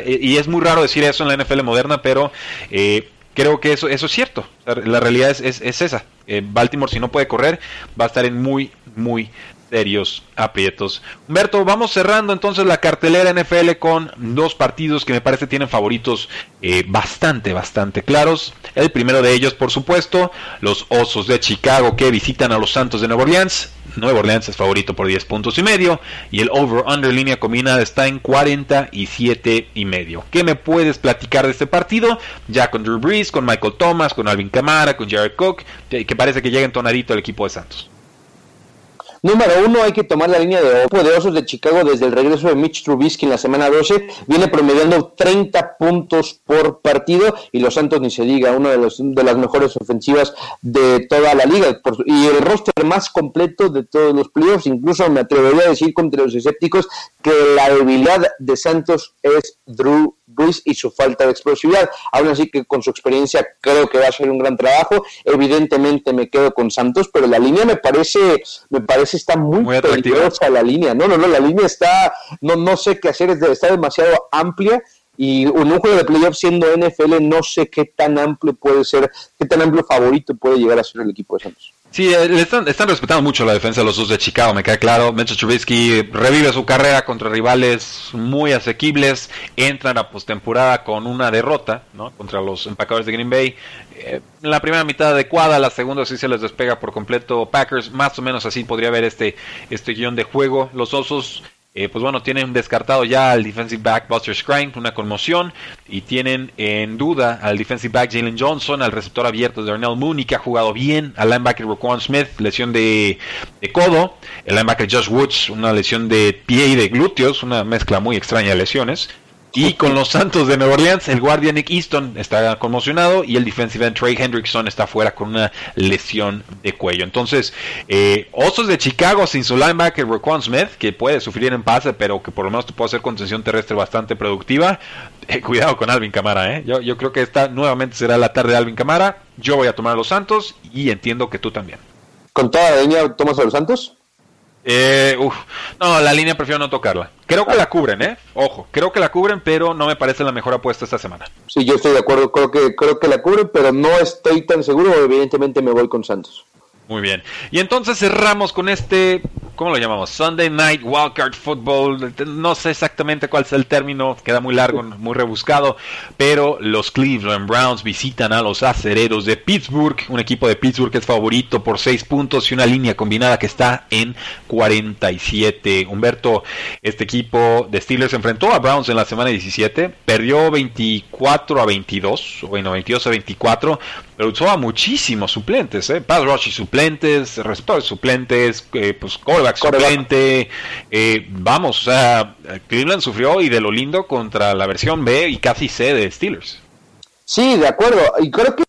y es muy raro decir eso en la NFL moderna, pero eh, creo que eso, eso es cierto. La realidad es, es, esa. Eh, Baltimore, si no puede correr, va a estar en muy, muy serios aprietos. Humberto, vamos cerrando entonces la cartelera NFL con dos partidos que me parece tienen favoritos eh, bastante, bastante claros. El primero de ellos, por supuesto, los Osos de Chicago que visitan a los Santos de Nueva Orleans. Nueva Orleans es favorito por 10 puntos y medio y el over-under línea combinada está en 47 y medio. ¿Qué me puedes platicar de este partido? Ya con Drew Brees, con Michael Thomas, con Alvin Kamara, con Jared Cook, que parece que llega entonadito el equipo de Santos. Número uno, hay que tomar la línea de Osos de Chicago desde el regreso de Mitch Trubisky en la semana 12. Viene promediando 30 puntos por partido y los Santos ni se diga, una de, de las mejores ofensivas de toda la liga y el roster más completo de todos los playoffs. Incluso me atrevería a decir contra los escépticos que la debilidad de Santos es Drew Brees y su falta de explosividad. Aún así que con su experiencia creo que va a ser un gran trabajo. Evidentemente me quedo con Santos, pero la línea me parece, me parece está muy, muy peligrosa la línea. No, no, no, la línea está, no, no sé qué hacer, está demasiado amplia y un juego de playoff siendo NFL no sé qué tan amplio puede ser, qué tan amplio favorito puede llegar a ser el equipo de Santos. Sí, eh, están, están, respetando mucho la defensa de los dos de Chicago, me queda claro. Mitchell Trubisky revive su carrera contra rivales muy asequibles, entran a postemporada con una derrota ¿no? contra los empacadores de Green Bay. Eh, la primera mitad adecuada, la segunda sí se les despega por completo Packers, más o menos así podría haber este, este guion de juego. Los Osos eh, pues bueno, tienen descartado ya al defensive back Buster Scrine, una conmoción, y tienen en duda al defensive back Jalen Johnson, al receptor abierto de Darnell Mooney, que ha jugado bien, al linebacker Roquan Smith, lesión de, de, codo, el linebacker Josh Woods, una lesión de pie y de glúteos, una mezcla muy extraña de lesiones. Y con los Santos de Nueva Orleans, el guardia Nick Easton está conmocionado y el defensive end Trey Hendrickson está fuera con una lesión de cuello. Entonces, eh, Osos de Chicago sin su linebacker Raquan Smith, que puede sufrir en pase, pero que por lo menos te puede hacer contención terrestre bastante productiva. Eh, cuidado con Alvin Camara, ¿eh? Yo, yo creo que esta nuevamente será la tarde de Alvin Camara. Yo voy a tomar a los Santos y entiendo que tú también. ¿Con toda la tomas a los Santos? Eh, no, la línea prefiero no tocarla. Creo que la cubren, ¿eh? Ojo, creo que la cubren, pero no me parece la mejor apuesta esta semana. Sí, yo estoy de acuerdo, creo que, creo que la cubren, pero no estoy tan seguro, evidentemente me voy con Santos. Muy bien. Y entonces cerramos con este, ¿cómo lo llamamos? Sunday Night Wildcard Football. No sé exactamente cuál es el término, queda muy largo, muy rebuscado, pero los Cleveland Browns visitan a los acereros de Pittsburgh, un equipo de Pittsburgh que es favorito por 6 puntos y una línea combinada que está en 47. Humberto, este equipo de Steelers enfrentó a Browns en la semana 17, perdió 24 a 22, o bueno, 22 a 24, pero usó a muchísimos suplentes, ¿eh? Pass rush y suplentes, receptores suplentes, eh, pues callback suplente. Eh, vamos, o sea, Cleveland sufrió y de lo lindo contra la versión B y casi C de Steelers. Sí, de acuerdo. Y creo que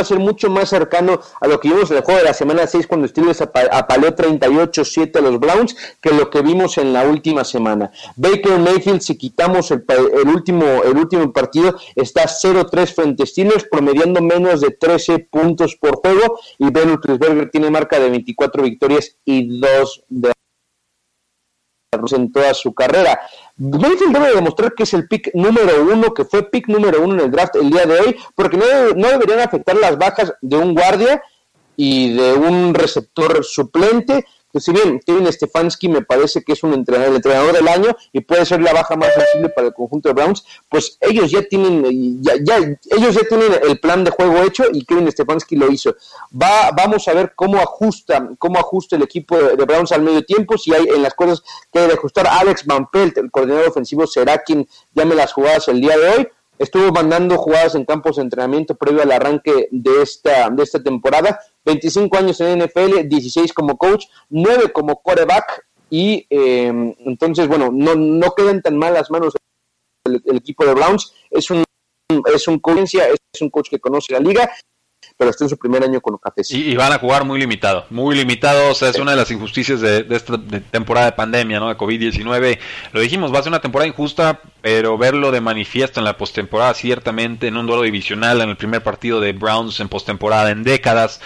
a ser mucho más cercano a lo que vimos en el juego de la semana 6 cuando Steelers apaleó 38-7 a los Browns que lo que vimos en la última semana. Baker Mayfield, si quitamos el, último, el último partido, está 0-3 frente a Steelers, promediando menos de 13 puntos por juego y Ben Roethlisberger tiene marca de 24 victorias y 2 de en toda su carrera. Mayfield debe demostrar que es el pick número uno, que fue pick número uno en el draft el día de hoy, porque no, no deberían afectar las bajas de un guardia y de un receptor suplente que si bien Kevin Stefanski me parece que es un entrenador, el entrenador del año y puede ser la baja más sensible para el conjunto de Browns, pues ellos ya tienen, ya, ellos ya tienen el plan de juego hecho y Kevin Stefanski lo hizo. Va, vamos a ver cómo ajusta, cómo ajusta el equipo de, Browns al medio tiempo, si hay en las cosas que hay ajustar. Alex Van Pelt, el coordinador ofensivo, será quien llame las jugadas el día de hoy estuvo mandando jugadas en campos de entrenamiento previo al arranque de esta, de esta temporada. 25 años en NFL, 16 como coach, 9 como quarterback y eh, entonces, bueno, no, no quedan tan mal las manos el, equipo de Browns. Es un, es un es un coach que conoce la liga pero está en su primer año con cafés. Y, van a jugar muy limitado, muy limitado, o sea, es una de las injusticias de, esta temporada de pandemia, ¿no? De COVID-19. Lo dijimos, va a ser una temporada injusta, pero verlo de manifiesto en la postemporada, ciertamente, en un duelo divisional, en el primer partido de Browns en postemporada en décadas,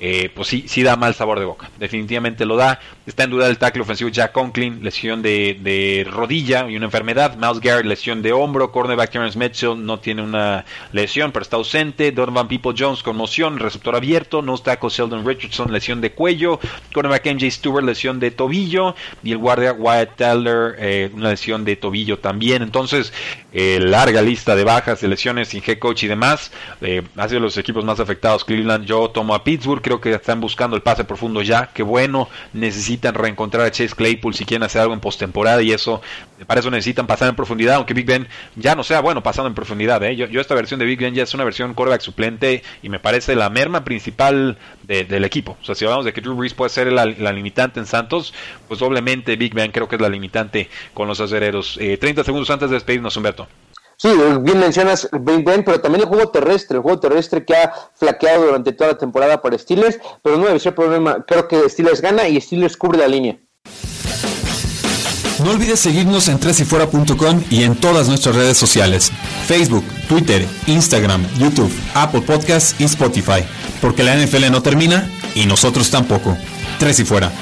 eh, pues sí, sí da mal sabor de boca. Definitivamente lo da. Está en duda el tackle ofensivo Jack Conklin, lesión de, de rodilla y una enfermedad. Miles Garrett, lesión de hombro. Cornerback Terrence Mitchell no tiene una lesión, pero está ausente. Donovan People Jones, conmoción, receptor abierto. No está Sheldon Richardson, lesión de cuello. Cornerback MJ Stewart, lesión de tobillo. Y el guardia Wyatt Teller, eh, una lesión de tobillo también. Entonces, eh, larga lista de bajas, de lesiones sin head coach y demás. Eh, ha sido los equipos más afectados. Cleveland, yo tomo a Pittsburgh creo que están buscando el pase profundo ya. Qué bueno, necesitan reencontrar a Chase Claypool si quieren hacer algo en postemporada y eso, para eso necesitan pasar en profundidad, aunque Big Ben ya no sea bueno pasando en profundidad. ¿eh? Yo, yo, esta versión de Big Ben ya es una versión quarterback suplente y me parece la merma principal del equipo. O sea, si hablamos de que Drew Brees puede ser la, limitante en Santos, pues doblemente Big Ben creo que es la limitante con los acereros. Eh, 30 segundos antes de despedirnos, Humberto. Sí, bien mencionas Big Ben, pero también el juego terrestre, el juego terrestre que ha flaqueado durante toda la temporada para Steelers, pero no debe ser problema. Creo que Steelers gana y Steelers cubre la línea. No olvides seguirnos en tresyfuera.com y en todas nuestras redes sociales, Facebook, Twitter, Instagram, YouTube, Apple Podcasts y Spotify, porque la NFL no termina y nosotros tampoco. Tres y fuera.